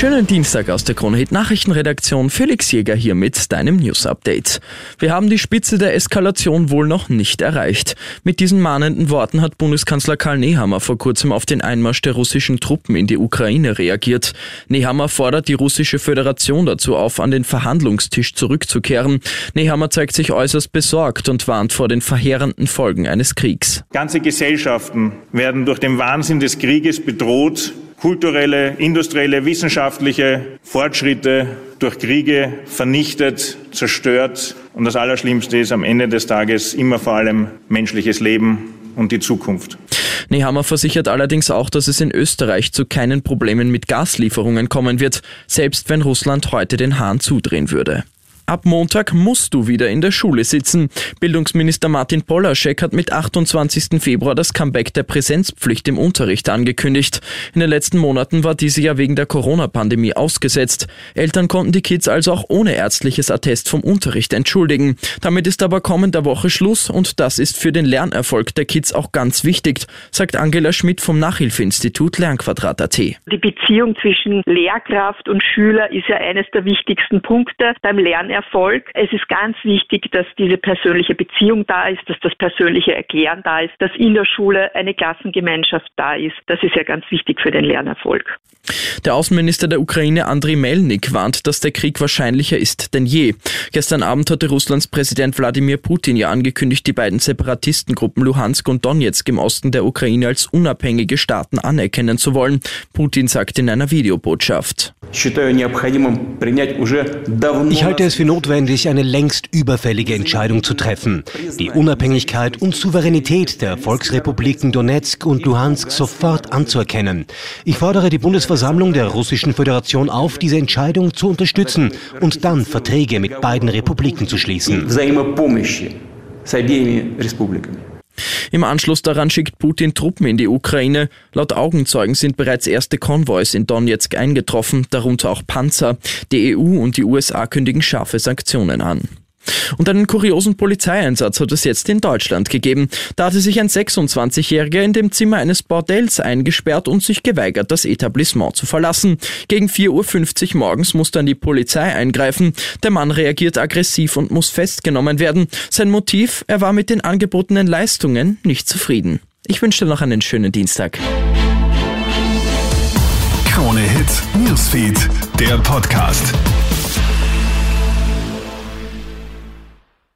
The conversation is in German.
Schönen Dienstag aus der Kronhit Nachrichtenredaktion. Felix Jäger hier mit deinem News Update. Wir haben die Spitze der Eskalation wohl noch nicht erreicht. Mit diesen mahnenden Worten hat Bundeskanzler Karl Nehammer vor kurzem auf den Einmarsch der russischen Truppen in die Ukraine reagiert. Nehammer fordert die russische Föderation dazu auf, an den Verhandlungstisch zurückzukehren. Nehammer zeigt sich äußerst besorgt und warnt vor den verheerenden Folgen eines Kriegs. Ganze Gesellschaften werden durch den Wahnsinn des Krieges bedroht kulturelle, industrielle, wissenschaftliche Fortschritte durch Kriege vernichtet, zerstört. Und das Allerschlimmste ist am Ende des Tages immer vor allem menschliches Leben und die Zukunft. Nehammer versichert allerdings auch, dass es in Österreich zu keinen Problemen mit Gaslieferungen kommen wird, selbst wenn Russland heute den Hahn zudrehen würde. Ab Montag musst du wieder in der Schule sitzen. Bildungsminister Martin Polaschek hat mit 28. Februar das Comeback der Präsenzpflicht im Unterricht angekündigt. In den letzten Monaten war diese ja wegen der Corona-Pandemie ausgesetzt. Eltern konnten die Kids also auch ohne ärztliches Attest vom Unterricht entschuldigen. Damit ist aber kommender Woche Schluss und das ist für den Lernerfolg der Kids auch ganz wichtig, sagt Angela Schmidt vom Nachhilfeinstitut Lernquadrat.at. Die Beziehung zwischen Lehrkraft und Schüler ist ja eines der wichtigsten Punkte beim Lernerfolg. Erfolg. Es ist ganz wichtig, dass diese persönliche Beziehung da ist, dass das persönliche Erklären da ist, dass in der Schule eine Klassengemeinschaft da ist. Das ist ja ganz wichtig für den Lernerfolg. Der Außenminister der Ukraine Andriy Melnik warnt, dass der Krieg wahrscheinlicher ist denn je. Gestern Abend hatte Russlands Präsident Wladimir Putin ja angekündigt, die beiden Separatistengruppen Luhansk und Donetsk im Osten der Ukraine als unabhängige Staaten anerkennen zu wollen. Putin sagte in einer Videobotschaft. Ich halte es für notwendig, eine längst überfällige Entscheidung zu treffen, die Unabhängigkeit und Souveränität der Volksrepubliken Donetsk und Luhansk sofort anzuerkennen. Ich fordere die Bundesversammlung der Russischen Föderation auf, diese Entscheidung zu unterstützen und dann Verträge mit beiden Republiken zu schließen. Im Anschluss daran schickt Putin Truppen in die Ukraine. Laut Augenzeugen sind bereits erste Konvois in Donetsk eingetroffen, darunter auch Panzer. Die EU und die USA kündigen scharfe Sanktionen an. Und einen kuriosen Polizeieinsatz hat es jetzt in Deutschland gegeben. Da hatte sich ein 26-Jähriger in dem Zimmer eines Bordells eingesperrt und sich geweigert, das Etablissement zu verlassen. Gegen 4.50 Uhr morgens muss dann die Polizei eingreifen. Der Mann reagiert aggressiv und muss festgenommen werden. Sein Motiv, er war mit den angebotenen Leistungen nicht zufrieden. Ich wünsche dir noch einen schönen Dienstag. Krone Hits, Newsfeed, der Podcast.